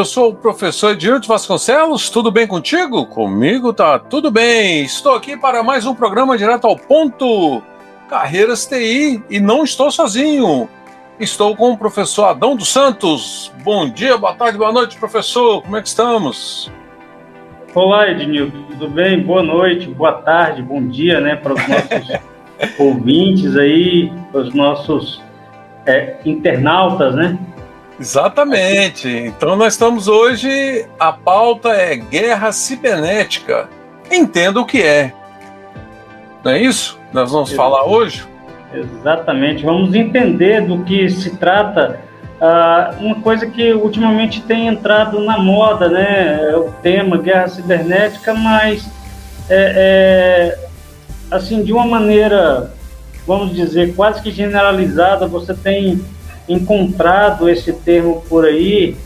Eu sou o professor Edilto Vasconcelos, tudo bem contigo? Comigo tá tudo bem. Estou aqui para mais um programa direto ao ponto Carreiras TI e não estou sozinho. Estou com o professor Adão dos Santos. Bom dia, boa tarde, boa noite, professor. Como é que estamos? Olá, Ednilton, tudo bem? Boa noite, boa tarde, bom dia, né, para os nossos ouvintes aí, para os nossos é, internautas, né? Exatamente. Então nós estamos hoje, a pauta é guerra cibernética. Entenda o que é. Não é isso? Nós vamos falar hoje? Exatamente. Vamos entender do que se trata. Uh, uma coisa que ultimamente tem entrado na moda, né? É o tema guerra cibernética, mas é, é, assim de uma maneira, vamos dizer, quase que generalizada. Você tem encontrado esse termo por aí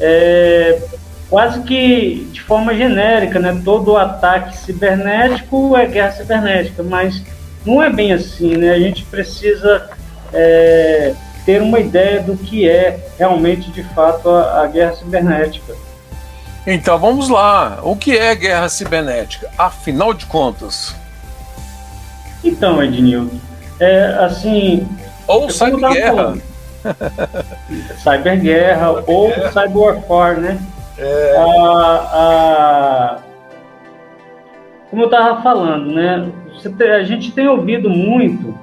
é, quase que de forma genérica, né? Todo ataque cibernético é guerra cibernética, mas não é bem assim, né? A gente precisa é, ter uma ideia do que é realmente, de fato, a, a guerra cibernética. Então vamos lá. O que é guerra cibernética? Afinal de contas. Então, Ednilton, é assim. Ou cyberguerra. Cyberguerra ou Cyberwarfare, né? É. A, a, como eu estava falando, né? a gente tem ouvido muito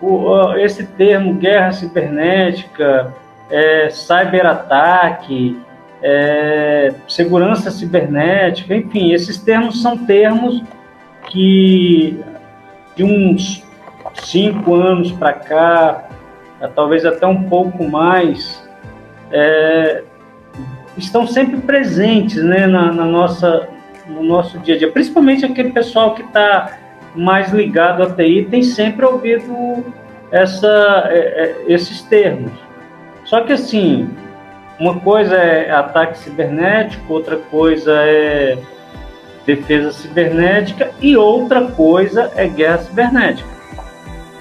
o, esse termo guerra cibernética, é, cyberataque, é, segurança cibernética, enfim, esses termos são termos que de uns cinco anos para cá talvez até um pouco mais, é, estão sempre presentes né, na, na, nossa, no nosso dia a dia. Principalmente aquele pessoal que está mais ligado à TI tem sempre ouvido essa, é, é, esses termos. Só que assim, uma coisa é ataque cibernético, outra coisa é defesa cibernética e outra coisa é guerra cibernética.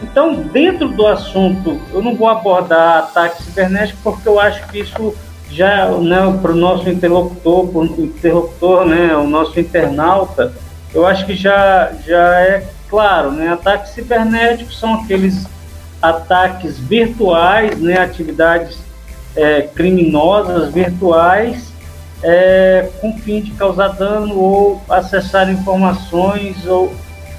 Então, dentro do assunto, eu não vou abordar ataque cibernético porque eu acho que isso já, né, para o nosso interlocutor, pro interlocutor, né, o nosso internauta, eu acho que já, já é claro, né, ataques cibernéticos são aqueles ataques virtuais, né, atividades é, criminosas virtuais é, com fim de causar dano ou acessar informações ou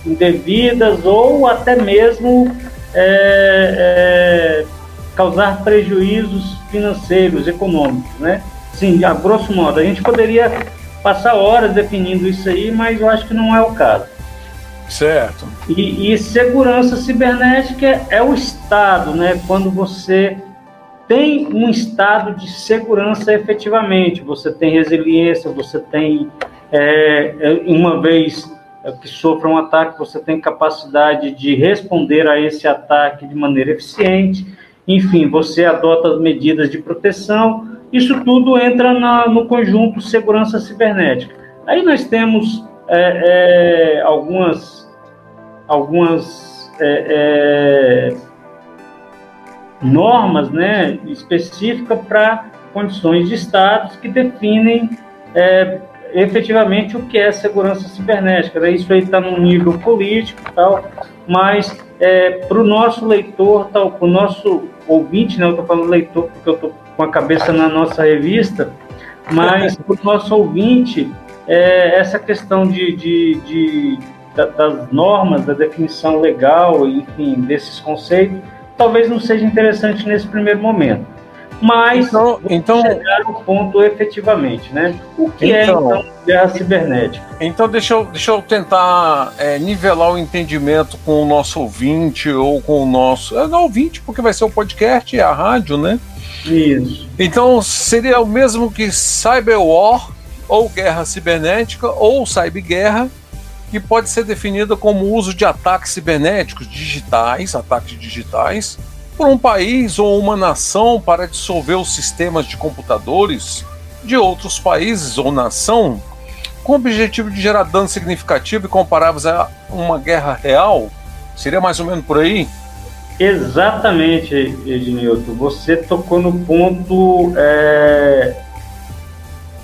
indevidas ou até mesmo é, é, causar prejuízos financeiros, econômicos, né? Sim, a grosso modo, a gente poderia passar horas definindo isso aí, mas eu acho que não é o caso. Certo. E, e segurança cibernética é o estado, né? Quando você tem um estado de segurança efetivamente, você tem resiliência, você tem é, é uma vez que sofra um ataque, você tem capacidade de responder a esse ataque de maneira eficiente. Enfim, você adota as medidas de proteção. Isso tudo entra na, no conjunto segurança cibernética. Aí nós temos é, é, algumas, algumas é, é normas né, específicas para condições de estados que definem é, efetivamente o que é segurança cibernética. Né? Isso aí está no nível político tal, mas é, para o nosso leitor, tal, para o nosso ouvinte, né? eu estou falando leitor porque eu estou com a cabeça na nossa revista, mas para o nosso ouvinte, é, essa questão de, de, de da, das normas, da definição legal, enfim, desses conceitos, talvez não seja interessante nesse primeiro momento. Mas então, então chegar ao ponto efetivamente, né? O que é, então, é então guerra cibernética? Então deixa eu, deixa eu tentar é, nivelar o entendimento com o nosso ouvinte ou com o nosso. É, não ouvinte, porque vai ser o podcast e a rádio, né? Isso. Então seria o mesmo que cyber war ou guerra cibernética ou cyberguerra que pode ser definida como o uso de ataques cibernéticos digitais, ataques digitais, por um país ou uma nação para dissolver os sistemas de computadores de outros países ou nação, com o objetivo de gerar dano significativo e comparáveis a uma guerra real? Seria mais ou menos por aí? Exatamente, Ednilton. Você tocou no ponto é,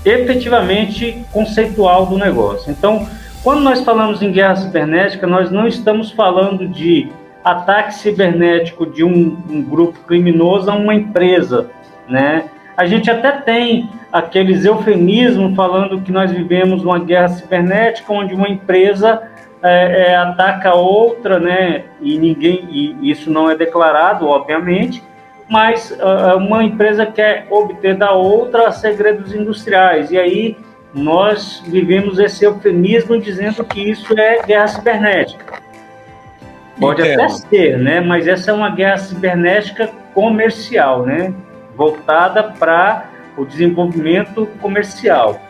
efetivamente conceitual do negócio. Então, quando nós falamos em guerra cibernética, nós não estamos falando de ataque cibernético de um, um grupo criminoso a uma empresa, né? A gente até tem aqueles eufemismos falando que nós vivemos uma guerra cibernética onde uma empresa é, é, ataca outra, né? E ninguém, e isso não é declarado, obviamente, mas uh, uma empresa quer obter da outra segredos industriais e aí nós vivemos esse eufemismo dizendo que isso é guerra cibernética. Pode Entendo. até ser, né? Mas essa é uma guerra cibernética comercial, né? Voltada para o desenvolvimento comercial.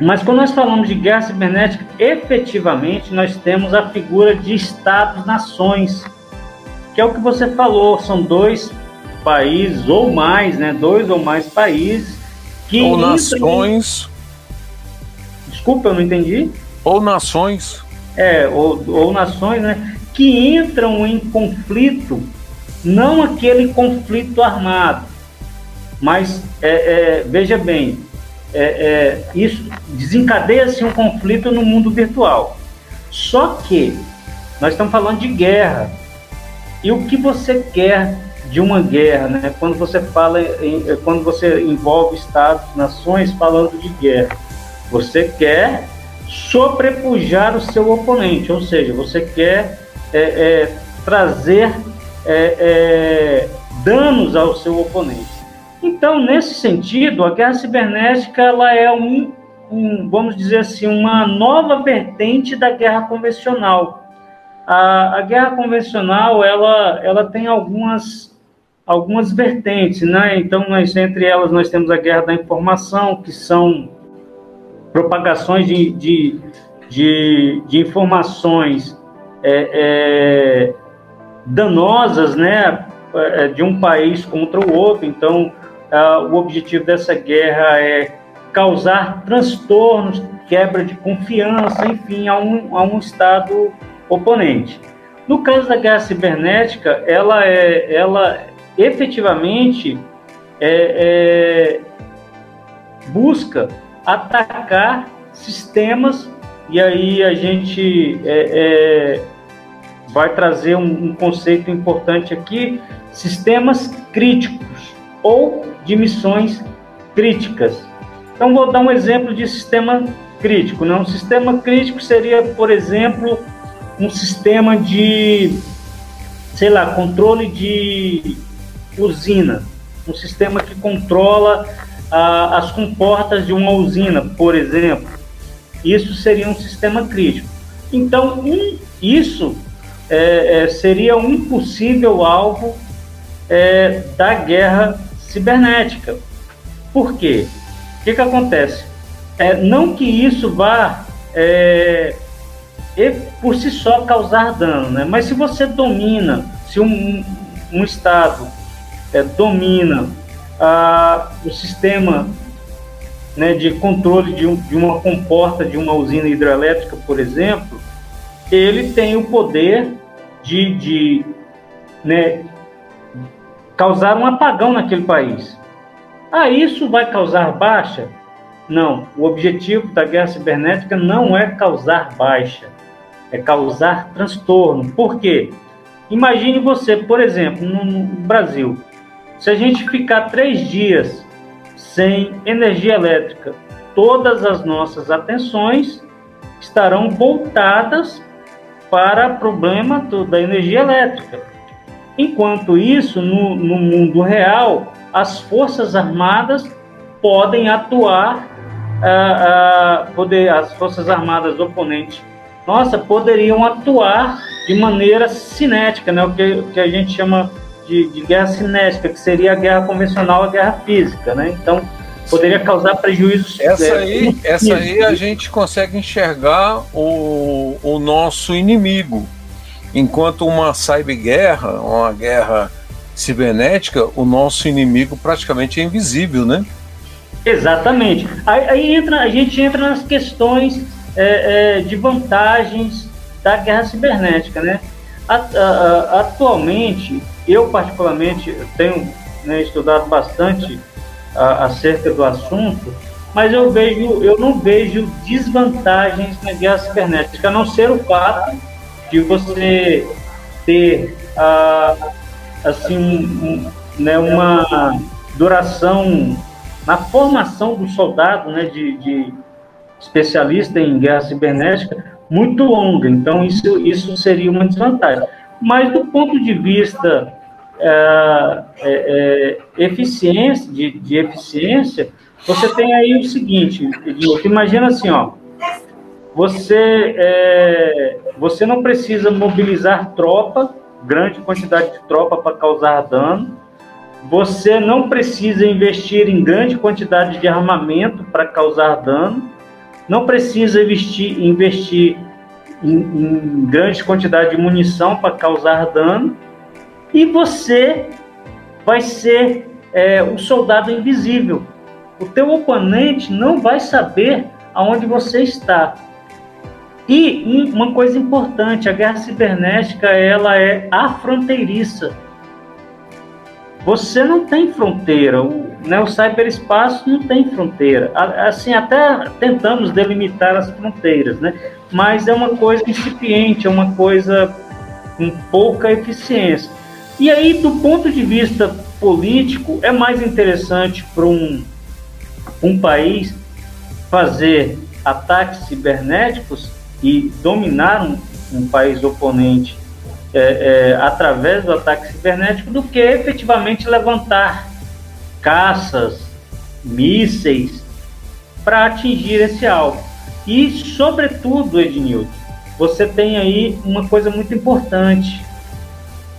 Mas quando nós falamos de guerra cibernética, efetivamente nós temos a figura de estados-nações, que é o que você falou, são dois países ou mais, né? Dois ou mais países que ou nações Desculpa, eu não entendi. Ou nações. É, ou, ou nações, né? Que entram em conflito, não aquele conflito armado, mas é, é, veja bem, é, é isso desencadeia-se um conflito no mundo virtual. Só que nós estamos falando de guerra. E o que você quer de uma guerra, né? Quando você fala, em, quando você envolve estados, nações falando de guerra, você quer sobrepujar o seu oponente, ou seja, você quer é, é, trazer é, é, danos ao seu oponente. Então, nesse sentido, a guerra cibernética ela é um, um, vamos dizer assim, uma nova vertente da guerra convencional. A, a guerra convencional ela, ela tem algumas algumas vertentes, né? Então, nós, entre elas, nós temos a guerra da informação, que são propagações de, de, de, de informações é, é, danosas né, é, de um país contra o outro. Então, o objetivo dessa guerra é causar transtornos, quebra de confiança, enfim, a um, a um Estado oponente. No caso da guerra cibernética, ela, é, ela efetivamente é, é, busca atacar sistemas, e aí a gente é, é, vai trazer um, um conceito importante aqui: sistemas críticos ou de missões críticas. Então, vou dar um exemplo de sistema crítico. Né? Um sistema crítico seria, por exemplo, um sistema de, sei lá, controle de usina, um sistema que controla a, as comportas de uma usina, por exemplo. Isso seria um sistema crítico. Então, um, isso é, é, seria um possível alvo é, da guerra cibernética. Por quê? O que, que acontece? É, não que isso vá é, por si só causar dano, né? mas se você domina, se um, um Estado é, domina ah, o sistema né, de controle de, um, de uma comporta de uma usina hidrelétrica, por exemplo, ele tem o poder de, de né, causar um apagão naquele país. Ah, isso vai causar baixa? Não, o objetivo da guerra cibernética não é causar baixa, é causar transtorno. Por quê? Imagine você, por exemplo, no Brasil, se a gente ficar três dias sem energia elétrica, todas as nossas atenções estarão voltadas para problema do, da energia elétrica. Enquanto isso, no, no mundo real, as Forças Armadas podem atuar, uh, uh, poder, as Forças Armadas oponentes nossa, poderiam atuar de maneira cinética, né? o, que, o que a gente chama de, de, guerra cinética, que seria a guerra convencional, a guerra física. Né? Então, poderia causar prejuízos. Essa é, aí, essa aí a gente consegue enxergar o, o nosso inimigo. Enquanto uma cyberguerra, uma guerra cibernética, o nosso inimigo praticamente é invisível, né? Exatamente. Aí, aí entra, a gente entra nas questões é, é, de vantagens da guerra cibernética, né? Atualmente, eu particularmente tenho né, estudado bastante acerca do assunto, mas eu vejo, eu não vejo desvantagens na guerra cibernética, a não ser o fato de você ter assim um, né, uma duração na formação do soldado, né, de, de especialista em guerra cibernética muito longa. Então, isso, isso seria uma desvantagem. Mas, do ponto de vista é, é, é, eficiência, de, de, eficiência, você tem aí o seguinte, imagina assim, ó, você, é, você não precisa mobilizar tropa, grande quantidade de tropa para causar dano, você não precisa investir em grande quantidade de armamento para causar dano, não precisa investir, investir em, em grande quantidade de munição para causar dano, e você vai ser é, um soldado invisível. O teu oponente não vai saber aonde você está. E uma coisa importante, a guerra cibernética ela é afronteiriça. Você não tem fronteira. O, né, o cyberespaço não tem fronteira. Assim, até tentamos delimitar as fronteiras, né? Mas é uma coisa incipiente, é uma coisa com pouca eficiência. E aí, do ponto de vista político, é mais interessante para um, um país fazer ataques cibernéticos e dominar um, um país oponente é, é, através do ataque cibernético do que efetivamente levantar caças, mísseis para atingir esse alvo. E, sobretudo, Ednilton, você tem aí uma coisa muito importante,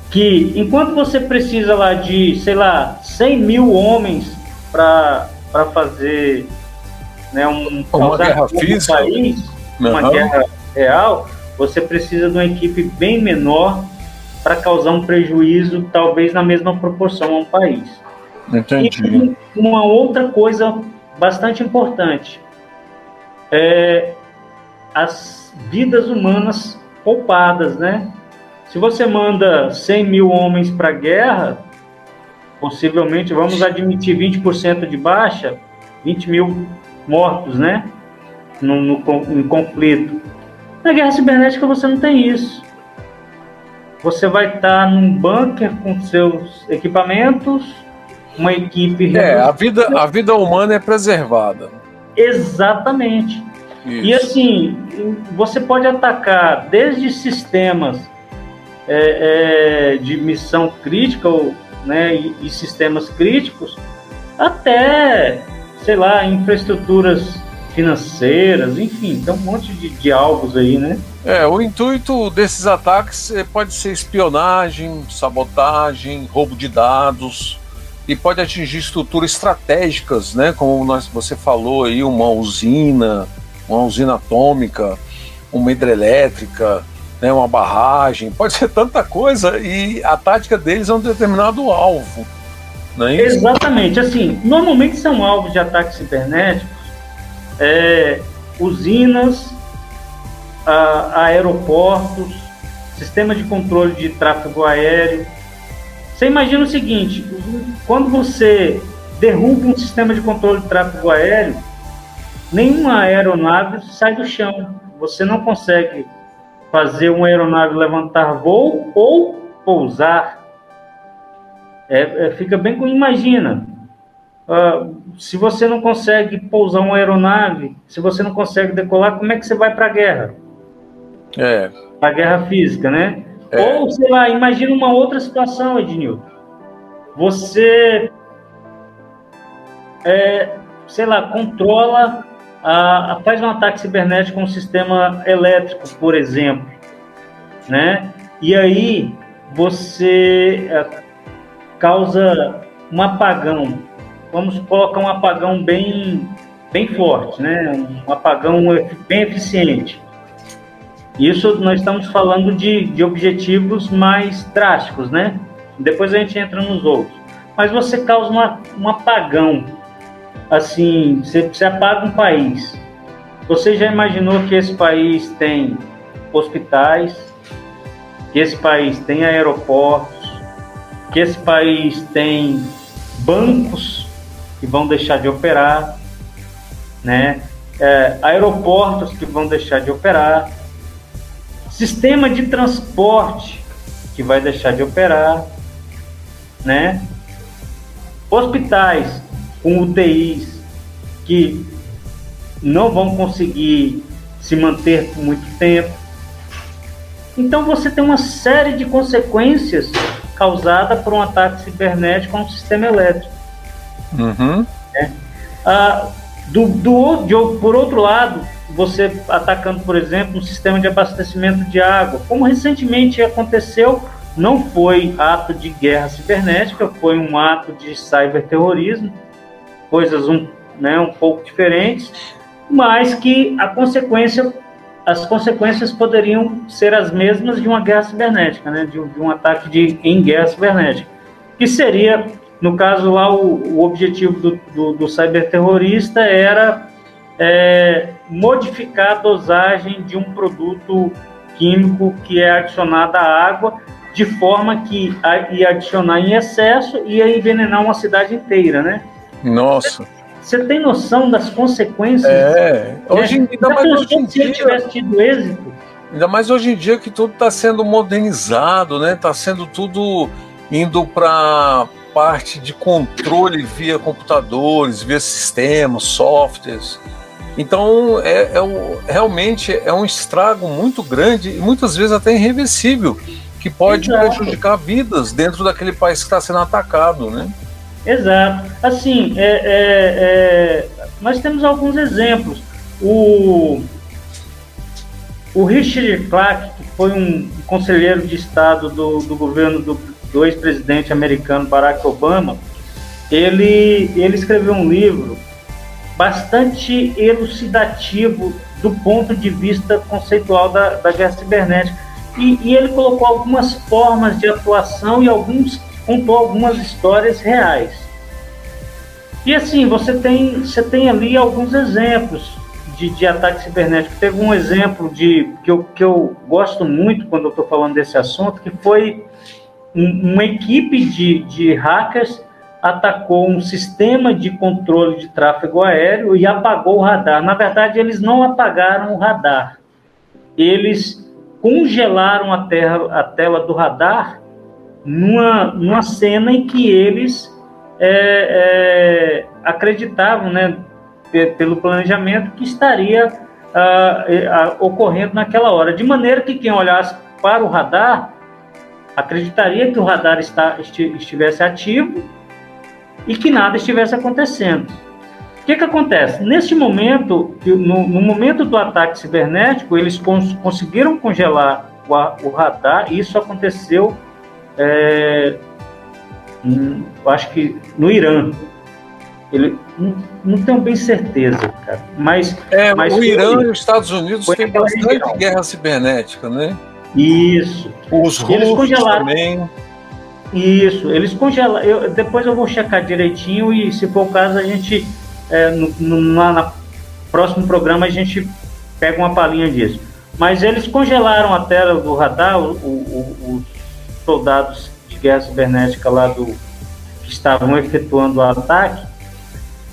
que enquanto você precisa lá de, sei lá, 100 mil homens para fazer né, um, uma guerra física, país, uhum. uma guerra real, você precisa de uma equipe bem menor para causar um prejuízo, talvez na mesma proporção a um país. Entendi. E uma outra coisa bastante importante é as vidas humanas poupadas, né? Se você manda 100 mil homens para a guerra, possivelmente vamos admitir 20% de baixa, 20 mil mortos, né? No, no, no conflito. Na guerra cibernética você não tem isso. Você vai estar num bunker com seus equipamentos, uma equipe. É, a vida, a vida humana é preservada. Exatamente. Isso. E assim, você pode atacar desde sistemas é, é, de missão crítica ou, né, e, e, sistemas críticos, até, sei lá, infraestruturas financeiras, enfim, tem um monte de, de alvos aí, né? É, o intuito desses ataques é, pode ser espionagem, sabotagem, roubo de dados, e pode atingir estruturas estratégicas, né? Como nós, você falou aí, uma usina, uma usina atômica, uma hidrelétrica, né? uma barragem, pode ser tanta coisa e a tática deles é um determinado alvo. É isso? Exatamente, assim, normalmente são alvos de ataques cibernéticos é, usinas, a, aeroportos, sistema de controle de tráfego aéreo, você imagina o seguinte: quando você derruba um sistema de controle de tráfego aéreo, nenhuma aeronave sai do chão. Você não consegue fazer uma aeronave levantar voo ou pousar. É, é, fica bem com imagina. Uh, se você não consegue pousar uma aeronave, se você não consegue decolar, como é que você vai para a guerra? É. A guerra física, né? É. Ou, sei lá, imagina uma outra situação, Ednilton. Você, é, sei lá, controla, faz um ataque cibernético com um sistema elétrico, por exemplo, né? E aí você é, causa um apagão. Vamos colocar um apagão bem, bem forte, né? Um apagão bem eficiente. Isso nós estamos falando de, de objetivos mais drásticos, né? Depois a gente entra nos outros. Mas você causa uma, um apagão. Assim, você, apaga um país. Você já imaginou que esse país tem hospitais, que esse país tem aeroportos, que esse país tem bancos que vão deixar de operar, né? É, aeroportos que vão deixar de operar, Sistema de transporte que vai deixar de operar, né? Hospitais com UTIs que não vão conseguir se manter por muito tempo. Então você tem uma série de consequências causadas por um ataque cibernético a um sistema elétrico. Uhum. Né? Ah, do, do, de, por outro lado, você atacando, por exemplo, um sistema de abastecimento de água, como recentemente aconteceu, não foi ato de guerra cibernética, foi um ato de cyberterrorismo, coisas um, né, um pouco diferentes, mas que a consequência, as consequências poderiam ser as mesmas de uma guerra cibernética, né, de, de um ataque de, em guerra cibernética, que seria, no caso lá, o, o objetivo do, do, do cyberterrorista era é, modificar a dosagem de um produto químico que é adicionado à água, de forma que ia adicionar em excesso e ia envenenar uma cidade inteira, né? Nossa. Você tem noção das consequências? É. Hoje, né? ainda mais hoje em dia, se tivesse tido êxito. Ainda mais hoje em dia que tudo está sendo modernizado, né? Está sendo tudo indo para parte de controle via computadores, via sistemas, softwares. Então, é, é um, realmente é um estrago muito grande e muitas vezes até irreversível, que pode Exato. prejudicar vidas dentro daquele país que está sendo atacado, né? Exato. Assim, é, é, é, nós temos alguns exemplos. O, o Richard Clark, que foi um conselheiro de Estado do, do governo do, do ex-presidente americano Barack Obama, ele, ele escreveu um livro bastante elucidativo do ponto de vista conceitual da, da guerra cibernética. E, e, ele colocou algumas formas de atuação e alguns contou algumas histórias reais. E assim, você tem, você tem ali alguns exemplos de, de ataque cibernético. Teve um exemplo de que eu, que eu gosto muito quando eu estou falando desse assunto, que foi um, uma equipe de, de hackers atacou um sistema de controle de tráfego aéreo e apagou o radar. Na verdade, eles não apagaram o radar. Eles congelaram a, terra, a tela do radar numa, numa cena em que eles é, é, acreditavam, né, pelo planejamento, que estaria ah, ah, ocorrendo naquela hora. De maneira que quem olhasse para o radar acreditaria que o radar está, estivesse ativo e que nada estivesse acontecendo. O que, que acontece? Neste momento, no, no momento do ataque cibernético, eles cons conseguiram congelar o, o, radar, e isso aconteceu, é, acho que no Irã. Ele, não, não tenho bem certeza, cara. Mas, é, mas o Irã e os Estados Unidos têm bastante região. guerra cibernética, né? Isso. Os russos também. Isso, eles congelam. Eu, depois eu vou checar direitinho e, se for o caso, a gente, é, no, no na, próximo programa, a gente pega uma palhinha disso. Mas eles congelaram a tela do radar, o, o, os soldados de guerra cibernética lá do que estavam efetuando o ataque.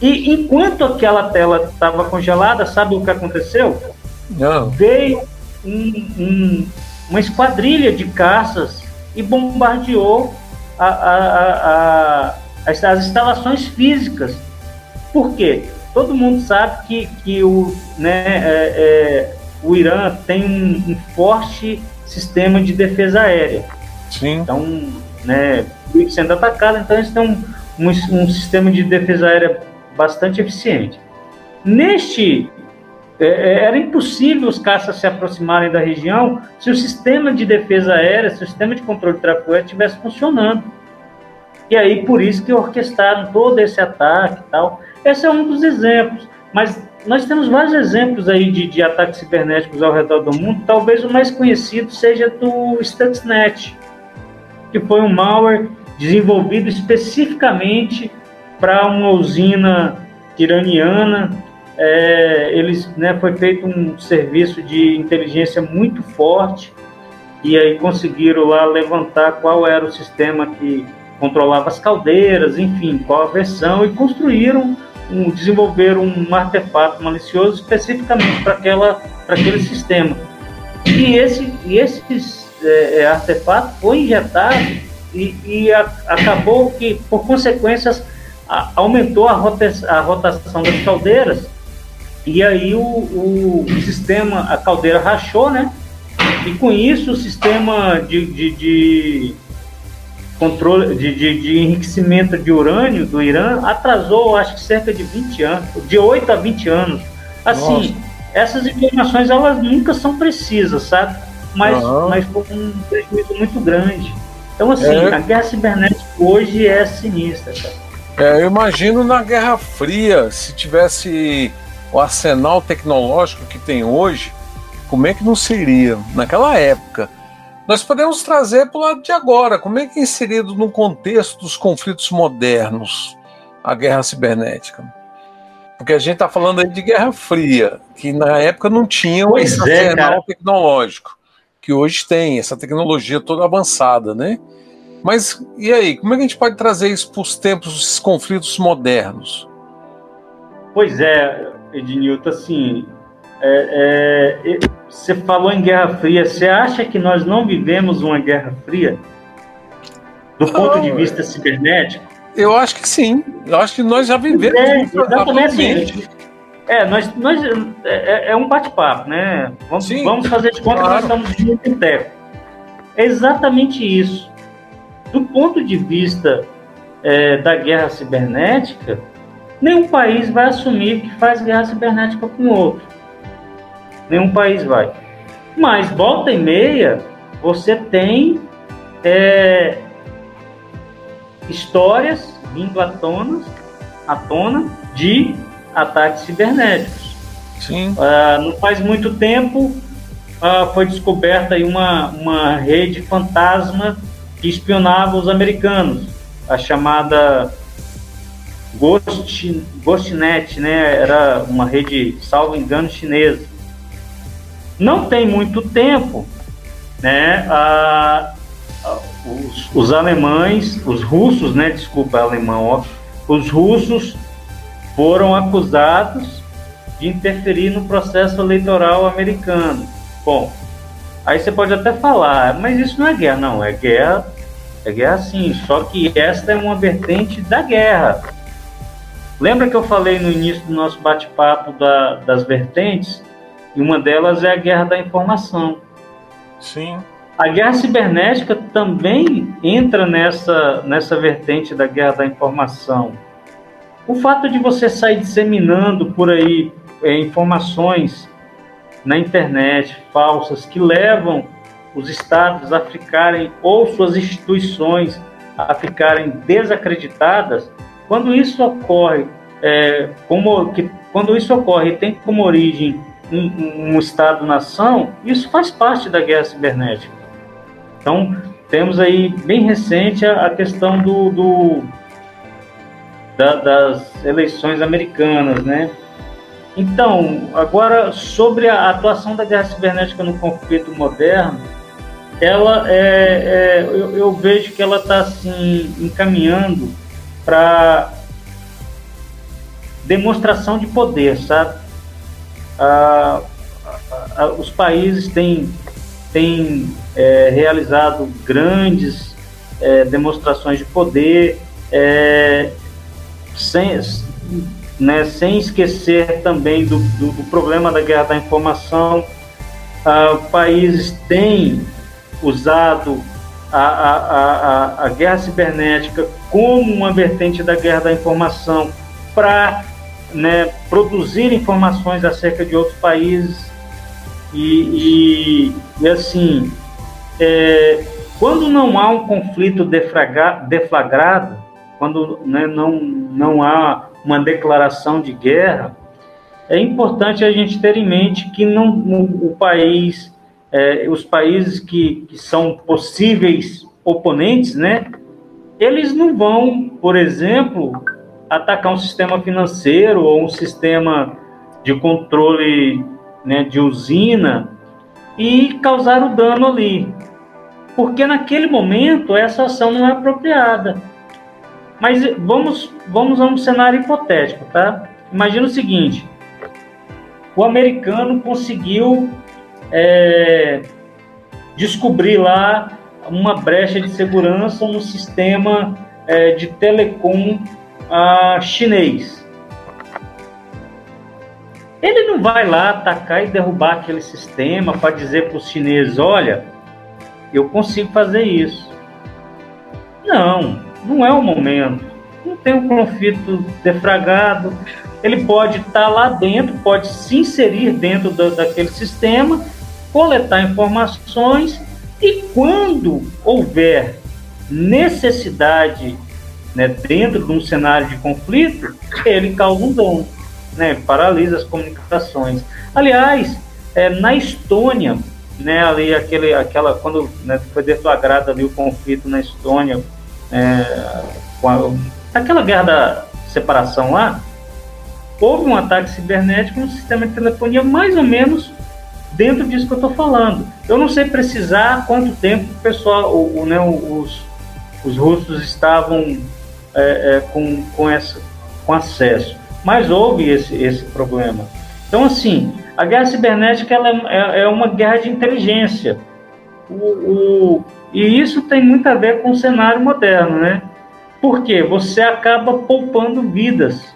E enquanto aquela tela estava congelada, sabe o que aconteceu? Não. Veio um, um, uma esquadrilha de caças e bombardeou a, a, a, as instalações físicas Por quê? Todo mundo sabe que, que o, né, é, é, o Irã tem um, um, forte sistema de defesa aérea. Sim. Então, né, sendo atacado, então eles têm um, um, um sistema de defesa aérea bastante eficiente. Neste é, é, era impossível os caças se aproximarem da região se o sistema de defesa aérea, se o sistema de controle de tráfego aéreo estivesse funcionando. E aí, por isso que orquestraram todo esse ataque e tal. Esse é um dos exemplos. Mas nós temos vários exemplos aí de, de ataques cibernéticos ao redor do mundo. Talvez o mais conhecido seja do Stuxnet, que foi um malware desenvolvido especificamente para uma usina iraniana é, eles, né, foi feito um serviço de inteligência muito forte e aí conseguiram lá levantar qual era o sistema que controlava as caldeiras, enfim, qual a versão e construíram, um, desenvolveram um artefato malicioso especificamente para aquela, para aquele sistema. E esse, e esse é, é, artefato foi injetado e, e a, acabou que, por consequências, a, aumentou a, rota, a rotação das caldeiras e aí o, o, sistema, a caldeira rachou, né? E com isso o sistema de, de, de controle de, de, de, enriquecimento de urânio do Irã atrasou, acho que cerca de 20 anos, de 8 a 20 anos. Assim, Nossa. essas informações elas nunca são precisas, sabe? Mas, uhum. mas foi um prejuízo muito grande. Então, assim, é. a guerra cibernética hoje é sinistra. É, eu imagino na Guerra Fria, se tivesse o arsenal tecnológico que tem hoje, como é que não seria naquela época? Nós podemos trazer para o lado de agora, como é que é inserido no contexto dos conflitos modernos a guerra cibernética? Porque a gente está falando aí de Guerra Fria, que na época não tinha pois esse é, arsenal cara. tecnológico, que hoje tem, essa tecnologia toda avançada, né? Mas e aí, como é que a gente pode trazer isso para os tempos dos conflitos modernos? Pois é, Ednilton, assim, é, é, você falou em Guerra Fria, você acha que nós não vivemos uma Guerra Fria? Do ponto de vista cibernético? Eu acho que sim. Eu acho que nós já vivemos. É, exatamente. Assim, é, nós, nós, é, é, é um bate-papo, né? Vamos, vamos fazer de conta claro. que nós estamos de um tempo. É exatamente isso. Do ponto de vista é, da guerra cibernética, nenhum país vai assumir que faz guerra cibernética com outro. Nenhum país vai. Mas volta e meia, você tem é, histórias vindo à tona, à tona de ataques cibernéticos. Sim. Uh, não faz muito tempo uh, foi descoberta aí uma, uma rede fantasma que espionava os americanos, a chamada Ghost, Ghostnet, né? Era uma rede, salvo engano, chinesa. Não tem muito tempo, né? A, a, os, os, alemães, os russos, né? Desculpa, alemão, ó, os russos foram acusados de interferir no processo eleitoral americano. Bom, aí você pode até falar, mas isso não é guerra, não, é guerra, é guerra sim, só que esta é uma vertente da guerra Lembra que eu falei no início do nosso bate-papo da, das vertentes? E uma delas é a guerra da informação. Sim. A guerra cibernética também entra nessa, nessa vertente da guerra da informação. O fato de você sair disseminando por aí é, informações na internet falsas que levam os estados a ficarem, ou suas instituições a ficarem desacreditadas, quando isso ocorre, é, como, que, quando isso ocorre tem como origem um, um Estado-nação, isso faz parte da guerra cibernética. Então, temos aí bem recente a, a questão do, do da, das eleições americanas, né? Então, agora sobre a atuação da guerra cibernética no conflito moderno, ela é, é eu, eu, vejo que ela está assim encaminhando para demonstração de poder, sabe? Ah, os países têm, têm é, realizado grandes é, demonstrações de poder, é, sem, né, sem esquecer também do, do, do problema da guerra da informação. Ah, países têm usado a, a, a, a guerra cibernética como uma vertente da guerra da informação para né, produzir informações acerca de outros países. E, e, e assim, é, quando não há um conflito deflagrado, quando né, não, não há uma declaração de guerra, é importante a gente ter em mente que não, o país, é, os países que, que são possíveis oponentes, né, eles não vão, por exemplo, atacar um sistema financeiro ou um sistema de controle né, de usina e causar o dano ali. Porque naquele momento essa ação não é apropriada. Mas vamos, vamos a um cenário hipotético, tá? Imagina o seguinte: o americano conseguiu é, descobrir lá uma brecha de segurança no sistema é, de telecom a, chinês. Ele não vai lá atacar e derrubar aquele sistema para dizer para os chineses: olha, eu consigo fazer isso. Não, não é o momento. Não tem um conflito defragado. Ele pode estar lá dentro, pode se inserir dentro do, daquele sistema, coletar informações e quando houver necessidade né, dentro de um cenário de conflito, ele causa um dano, né, paralisa as comunicações. Aliás, é, na Estônia, né, ali aquele, aquela, quando né, foi deflagrado ali o conflito na Estônia, é, aquela guerra da separação lá, houve um ataque cibernético no sistema de telefonia mais ou menos dentro disso que eu estou falando. Eu não sei precisar quanto tempo o pessoal, o, o né, os, os russos estavam é, é, com, com, essa, com acesso. Mas houve esse, esse problema. Então, assim, a guerra cibernética ela é, é uma guerra de inteligência. O, o, e isso tem muito a ver com o cenário moderno, né? Porque você acaba poupando vidas,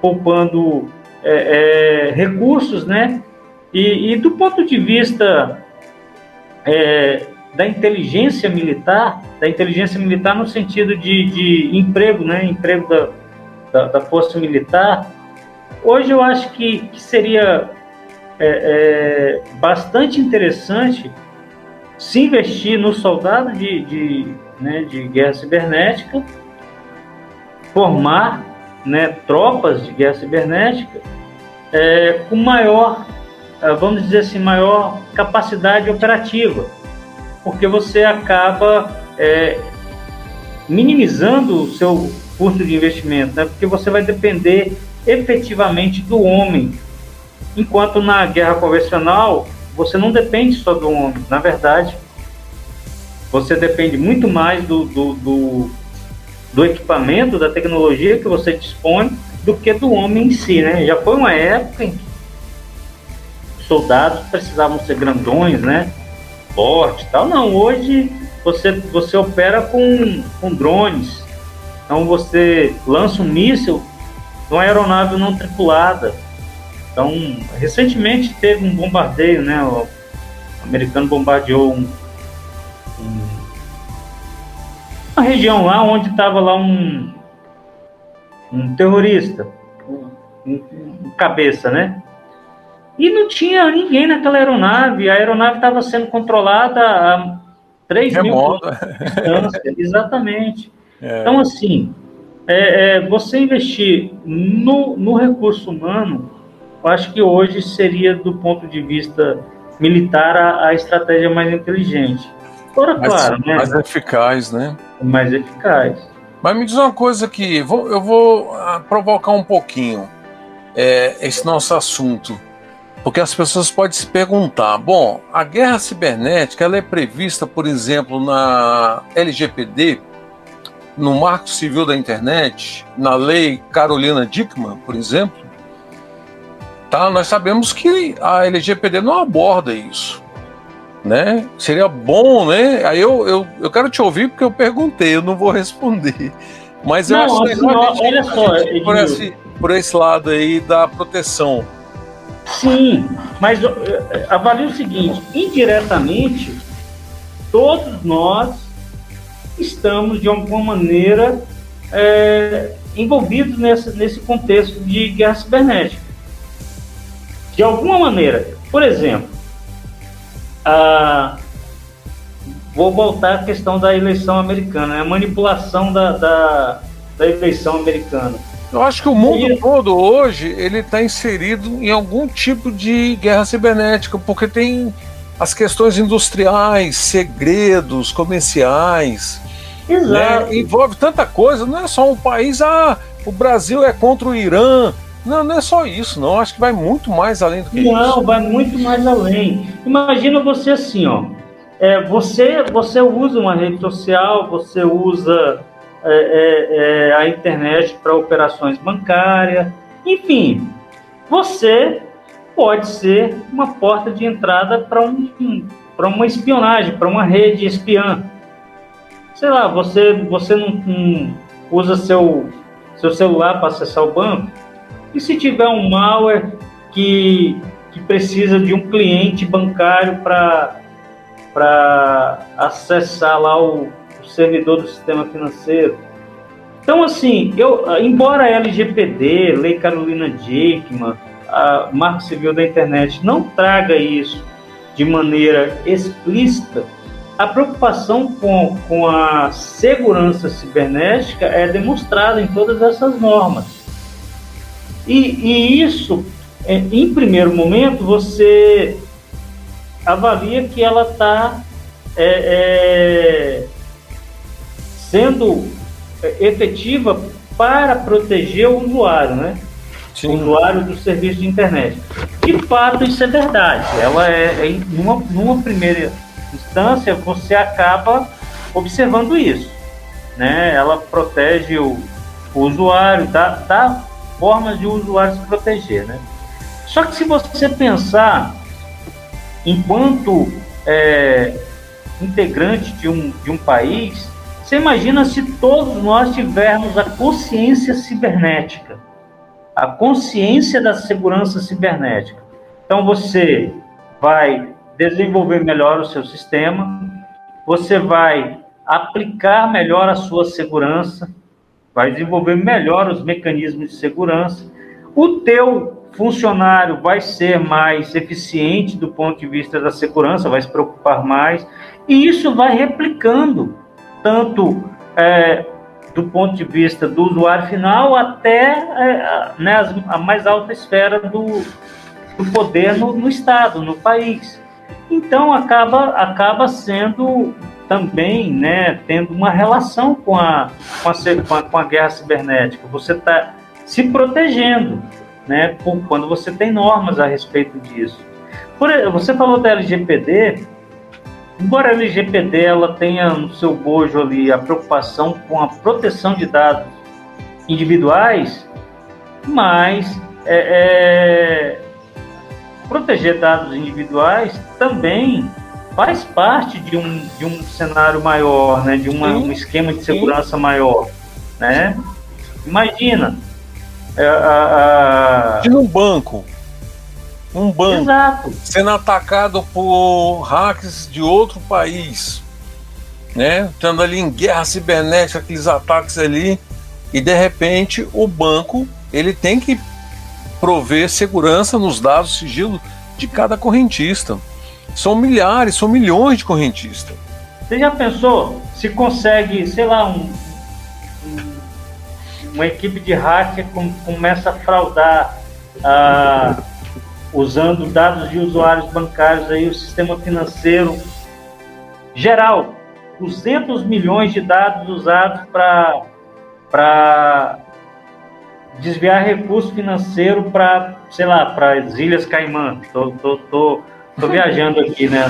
poupando é, é, recursos, né? E, e, do ponto de vista é, da inteligência militar, da inteligência militar no sentido de, de emprego, né, emprego da, da, da, força militar, hoje eu acho que, que seria é, é, bastante interessante se investir no soldado de, de, né, de guerra cibernética, formar né, tropas de guerra cibernética é, com maior, é, vamos dizer assim, maior capacidade operativa porque você acaba é, minimizando o seu custo de investimento, né? porque você vai depender efetivamente do homem. Enquanto na guerra convencional, você não depende só do homem, na verdade, você depende muito mais do, do, do, do equipamento, da tecnologia que você dispõe, do que do homem em si. Né? Já foi uma época em que soldados precisavam ser grandões, né? forte tal. Não, hoje você, você opera com, com drones. Então você lança um míssil uma aeronave não tripulada. Então, recentemente teve um bombardeio, né? O americano bombardeou um, um, uma região lá onde estava lá um, um terrorista, um, um, cabeça, né? E não tinha ninguém naquela aeronave. A aeronave estava sendo controlada a 3 Remoto. mil Exatamente. É. Então, assim, é, é, você investir no, no recurso humano, eu acho que hoje seria, do ponto de vista militar, a, a estratégia mais inteligente. Agora, mais, claro, né? Mais eficaz, né? Mais eficaz. Mas me diz uma coisa que eu vou ah, provocar um pouquinho é, esse nosso assunto. Porque as pessoas podem se perguntar: bom, a guerra cibernética ela é prevista, por exemplo, na LGPD, no Marco Civil da Internet, na Lei Carolina Dickmann, por exemplo. Tá, nós sabemos que a LGPD não aborda isso. Né? Seria bom, né? Aí eu, eu, eu quero te ouvir porque eu perguntei, eu não vou responder. Mas eu não, acho assim, legal. Olha só, por esse, por esse lado aí da proteção. Sim, mas avalie o seguinte: indiretamente, todos nós estamos de alguma maneira é, envolvidos nesse, nesse contexto de guerra cibernética. De alguma maneira. Por exemplo, a, vou voltar à questão da eleição americana, né? a manipulação da, da, da eleição americana. Eu acho que o mundo e... todo hoje ele está inserido em algum tipo de guerra cibernética, porque tem as questões industriais, segredos comerciais. Né? Exato. Né? Envolve tanta coisa, não é só um país, ah, o Brasil é contra o Irã. Não, não é só isso, não. Acho que vai muito mais além do que não, isso. Não, vai muito mais além. Imagina você assim, ó. É, você, você usa uma rede social, você usa é, é, é a internet para operações bancárias, enfim, você pode ser uma porta de entrada para um, para uma espionagem, para uma rede espiã. Sei lá, você, você não, não usa seu, seu celular para acessar o banco, e se tiver um malware que, que precisa de um cliente bancário para acessar lá o, o servidor do sistema financeiro? Então, assim, eu, embora a LGPD, Lei Carolina Dickmann, a Marco Civil da Internet não traga isso de maneira explícita, a preocupação com, com a segurança cibernética é demonstrada em todas essas normas. E, e isso, é, em primeiro momento, você avalia que ela está é, é, sendo efetiva para proteger o usuário, né? Sim. usuário do serviço de internet. De fato, isso é verdade. Ela é, é numa, numa primeira instância, você acaba observando isso. Né? Ela protege o, o usuário, dá, dá formas de o usuário se proteger. Né? Só que se você pensar enquanto é, integrante de um, de um país, você imagina se todos nós tivermos a consciência cibernética a consciência da segurança cibernética. Então você vai desenvolver melhor o seu sistema, você vai aplicar melhor a sua segurança, vai desenvolver melhor os mecanismos de segurança. O teu funcionário vai ser mais eficiente do ponto de vista da segurança, vai se preocupar mais, e isso vai replicando tanto é, do ponto de vista do usuário final até é, né, a mais alta esfera do, do poder no, no, Estado, no país. Então, acaba, acaba sendo também né, tendo uma relação com a, com a, com a, guerra cibernética. Você está se protegendo né, por, quando você tem normas a respeito disso. Por, você falou da LGPD, Embora a LGPD ela tenha no seu bojo ali a preocupação com a proteção de dados individuais, mas é, é, proteger dados individuais também faz parte de um, de um cenário maior, né? de uma, um esquema de segurança maior. Né? Imagina. É, a, a... De um banco um banco Exato. sendo atacado por hackers de outro país, né? Estando ali em guerra cibernética, aqueles ataques ali, e de repente o banco ele tem que prover segurança nos dados sigilo de cada correntista. São milhares, são milhões de correntistas. Você já pensou se consegue, sei lá, um, uma equipe de hacker começa a fraudar a usando dados de usuários bancários aí o sistema financeiro geral, 200 milhões de dados usados para para desviar recurso financeiro para, sei lá, para as Ilhas Caimã. Tô, tô, tô, tô viajando aqui, né?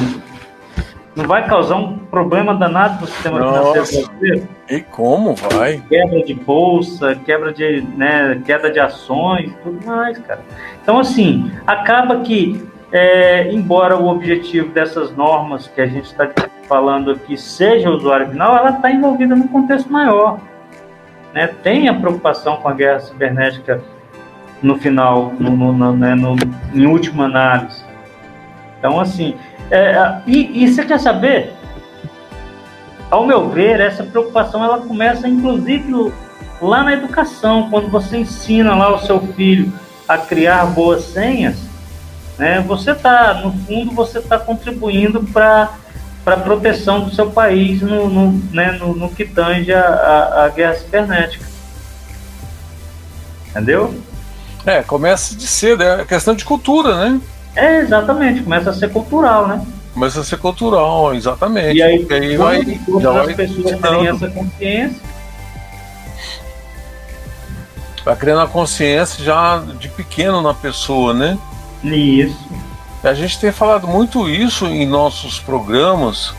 não vai causar um problema danado no sistema Nossa. financeiro brasileiro? E como vai? Quebra de bolsa, quebra de, né, queda de ações, tudo mais, cara. Então, assim, acaba que, é, embora o objetivo dessas normas que a gente está falando aqui seja o usuário final, ela está envolvida num contexto maior. Né? Tem a preocupação com a guerra cibernética no final, no, no, no, né, no em última análise. Então, assim, é, e, e você quer saber? Ao meu ver, essa preocupação ela começa, inclusive, lá na educação, quando você ensina lá o seu filho a criar boas senhas, né, você está, no fundo, você está contribuindo para para a proteção do seu país no, no, né, no, no que tange a, a, guerra cibernética. Entendeu? É, começa de cedo, é questão de cultura, né? É, exatamente, começa a ser cultural, né? Começa a ser cultural, exatamente. E aí, aí vai, já vai as pessoas terem essa consciência. Vai criando a consciência já de pequeno na pessoa, né? Isso. A gente tem falado muito isso em nossos programas,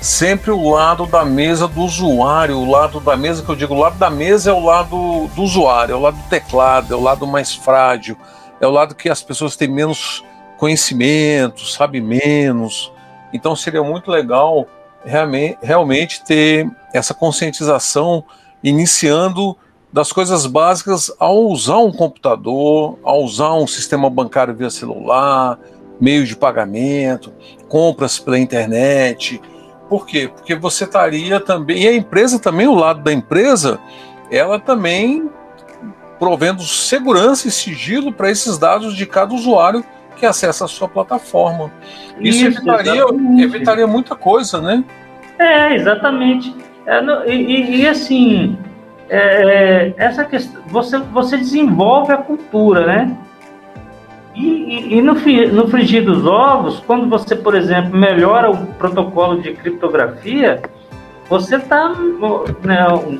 sempre o lado da mesa do usuário, o lado da mesa que eu digo, o lado da mesa é o lado do usuário, é o lado do teclado, é o lado mais frágil, é o lado que as pessoas têm menos conhecimento, sabe menos. Então seria muito legal realmente ter essa conscientização iniciando das coisas básicas ao usar um computador, ao usar um sistema bancário via celular, meio de pagamento, compras pela internet. Por quê? Porque você estaria também, e a empresa também, o lado da empresa, ela também provendo segurança e sigilo para esses dados de cada usuário que acessa a sua plataforma. Isso, Isso evitaria, evitaria muita coisa, né? É, exatamente. É, e, e, e, assim, é, é, essa questão, você, você desenvolve a cultura, né? E, e, e, no, no frigir dos ovos, quando você, por exemplo, melhora o protocolo de criptografia, você está né, um,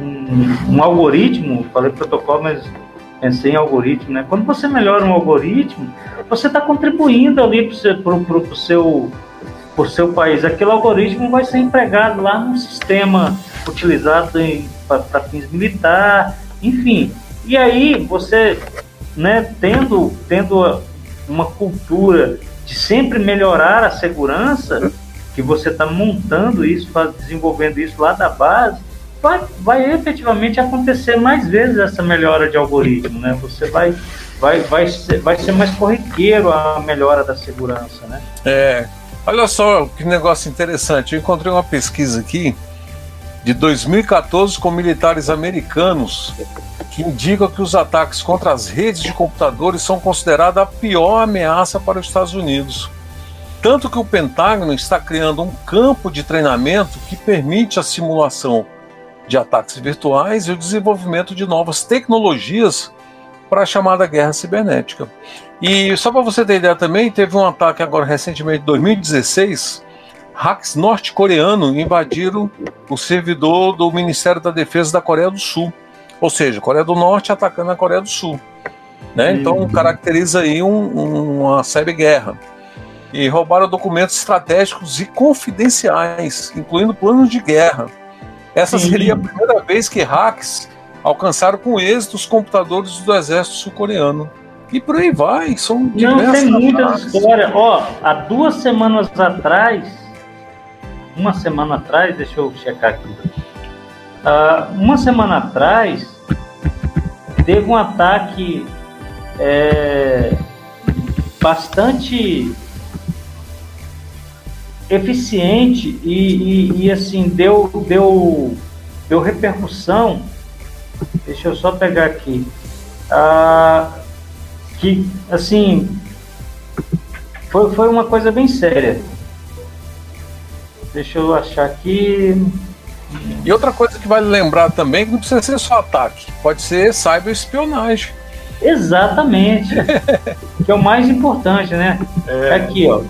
um, um, algoritmo, falei protocolo, mas pensei em algoritmo, né? Quando você melhora um algoritmo, você está contribuindo ali para o seu, pro seu país. Aquele algoritmo vai ser empregado lá num sistema utilizado para fins militares, enfim. E aí você né, tendo, tendo uma cultura de sempre melhorar a segurança, que você está montando isso, desenvolvendo isso lá da base, vai, vai efetivamente acontecer mais vezes essa melhora de algoritmo, né? Você vai, vai, vai, ser, vai ser mais corriqueiro a melhora da segurança, né? É. Olha só que negócio interessante. Eu encontrei uma pesquisa aqui de 2014 com militares americanos que indicam que os ataques contra as redes de computadores são considerados a pior ameaça para os Estados Unidos. Tanto que o Pentágono está criando um campo de treinamento que permite a simulação de ataques virtuais e o desenvolvimento de novas tecnologias para a chamada guerra cibernética. E só para você ter ideia também, teve um ataque agora recentemente, em 2016, hacks norte-coreanos invadiram o servidor do Ministério da Defesa da Coreia do Sul. Ou seja, Coreia do Norte atacando a Coreia do Sul. Né? Então uhum. caracteriza aí um, um, uma guerra E roubaram documentos estratégicos e confidenciais, incluindo planos de guerra. Essa Sim. seria a primeira vez que hacks alcançaram com êxito os computadores do exército sul-coreano. E por aí vai, são diversas Não, tem muita história. Ó, há duas semanas atrás, uma semana atrás, deixa eu checar aqui. Uh, uma semana atrás, teve um ataque é, bastante eficiente e, e, e, assim deu deu deu repercussão. Deixa eu só pegar aqui. Uh, que assim foi, foi uma coisa bem séria. Deixa eu achar aqui. E outra coisa que vale lembrar também que não precisa ser só ataque, pode ser cyberespionagem. Exatamente. que é o mais importante, né? É. Aqui, ó.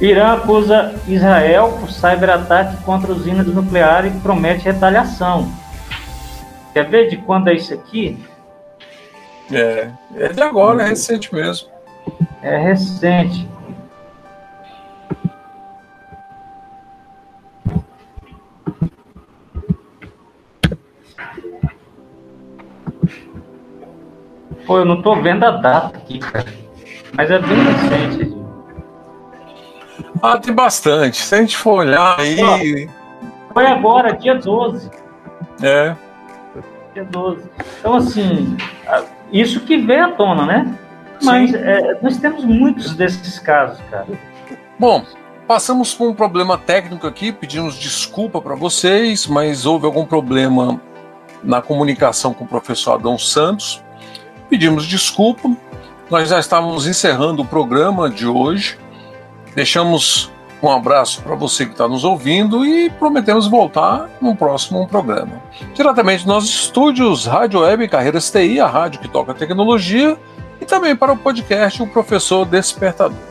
Irã acusa Israel por cyberataque contra usinas nucleares e promete retaliação. Quer ver de quando é isso aqui? É, é de agora, é recente mesmo. É recente. Pô, eu não tô vendo a data aqui, cara. Mas é bem recente. Ah, tem bastante. Se a gente for olhar aí. Foi agora, dia 12. É. Dia 12. Então, assim, isso que vem à tona, né? Mas é, nós temos muitos desses casos, cara. Bom, passamos por um problema técnico aqui, pedimos desculpa para vocês, mas houve algum problema na comunicação com o professor Adão Santos. Pedimos desculpa. Nós já estávamos encerrando o programa de hoje. Deixamos um abraço para você que está nos ouvindo e prometemos voltar no próximo programa. Diretamente nossos estúdios, Rádio Web Carreiras TI, a rádio que toca tecnologia, e também para o podcast O Professor Despertador.